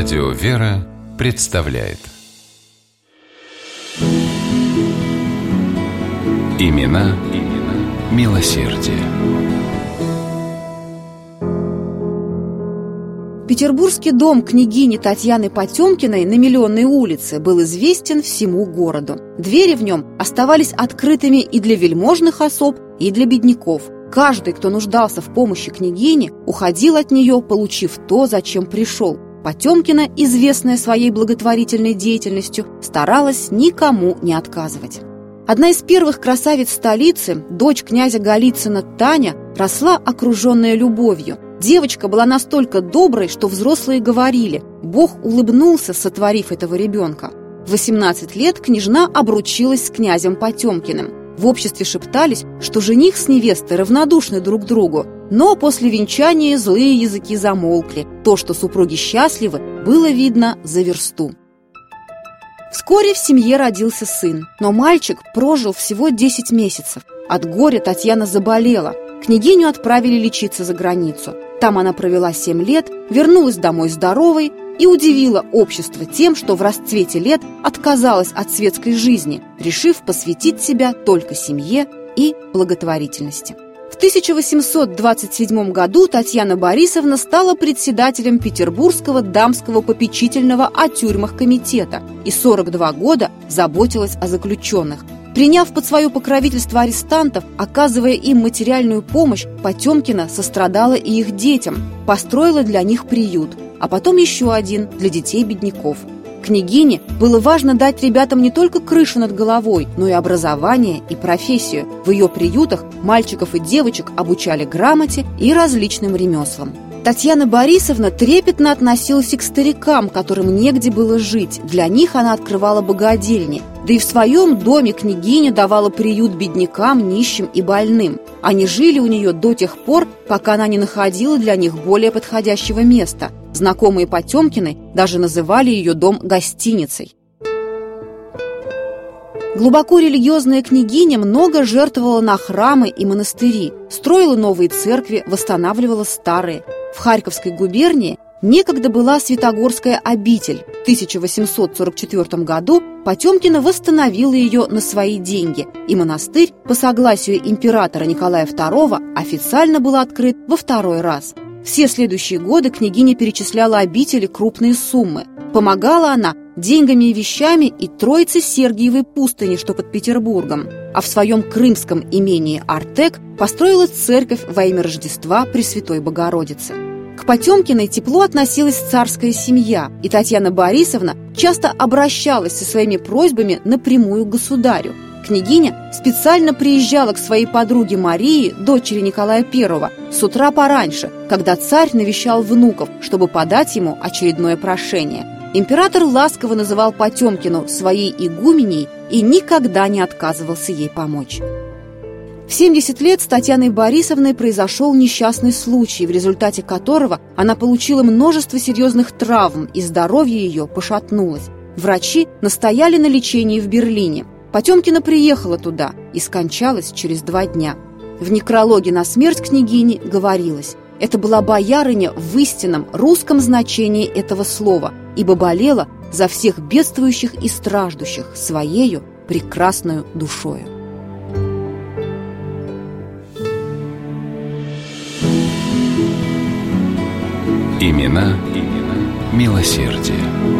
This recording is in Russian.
Радио «Вера» представляет Имена, имена милосердие. Петербургский дом княгини Татьяны Потемкиной на Миллионной улице был известен всему городу. Двери в нем оставались открытыми и для вельможных особ, и для бедняков. Каждый, кто нуждался в помощи княгини, уходил от нее, получив то, зачем пришел. Потемкина, известная своей благотворительной деятельностью, старалась никому не отказывать. Одна из первых красавиц столицы, дочь князя Голицына Таня, росла окруженная любовью. Девочка была настолько доброй, что взрослые говорили «Бог улыбнулся, сотворив этого ребенка». В 18 лет княжна обручилась с князем Потемкиным. В обществе шептались, что жених с невестой равнодушны друг другу, но после венчания злые языки замолкли. То, что супруги счастливы, было видно за версту. Вскоре в семье родился сын, но мальчик прожил всего 10 месяцев. От горя Татьяна заболела. Княгиню отправили лечиться за границу. Там она провела 7 лет, вернулась домой здоровой и удивила общество тем, что в расцвете лет отказалась от светской жизни, решив посвятить себя только семье и благотворительности. В 1827 году Татьяна Борисовна стала председателем Петербургского дамского попечительного о тюрьмах комитета и 42 года заботилась о заключенных. Приняв под свое покровительство арестантов, оказывая им материальную помощь, Потемкина сострадала и их детям, построила для них приют, а потом еще один для детей-бедняков – Княгине было важно дать ребятам не только крышу над головой, но и образование и профессию. В ее приютах мальчиков и девочек обучали грамоте и различным ремеслам. Татьяна Борисовна трепетно относилась и к старикам, которым негде было жить. Для них она открывала богадельни. Да и в своем доме княгиня давала приют беднякам, нищим и больным. Они жили у нее до тех пор, пока она не находила для них более подходящего места. Знакомые Потемкины даже называли ее дом гостиницей. Глубоко религиозная княгиня много жертвовала на храмы и монастыри, строила новые церкви, восстанавливала старые. В Харьковской губернии некогда была Святогорская обитель. В 1844 году Потемкина восстановила ее на свои деньги, и монастырь по согласию императора Николая II официально был открыт во второй раз. Все следующие годы княгиня перечисляла обители крупные суммы. Помогала она деньгами и вещами и Троице Сергиевой пустыни, что под Петербургом. А в своем крымском имении Артек построила церковь во имя Рождества Пресвятой Богородицы. К Потемкиной тепло относилась царская семья, и Татьяна Борисовна часто обращалась со своими просьбами напрямую к государю. Княгиня специально приезжала к своей подруге Марии, дочери Николая I, с утра пораньше, когда царь навещал внуков, чтобы подать ему очередное прошение. Император ласково называл Потемкину своей игуменей и никогда не отказывался ей помочь. В 70 лет с Татьяной Борисовной произошел несчастный случай, в результате которого она получила множество серьезных травм и здоровье ее пошатнулось. Врачи настояли на лечении в Берлине. Потемкина приехала туда и скончалась через два дня. В некрологе на смерть княгини говорилось «Это была боярыня в истинном русском значении этого слова, ибо болела за всех бедствующих и страждущих своею прекрасную душою». Имена, имена милосердие.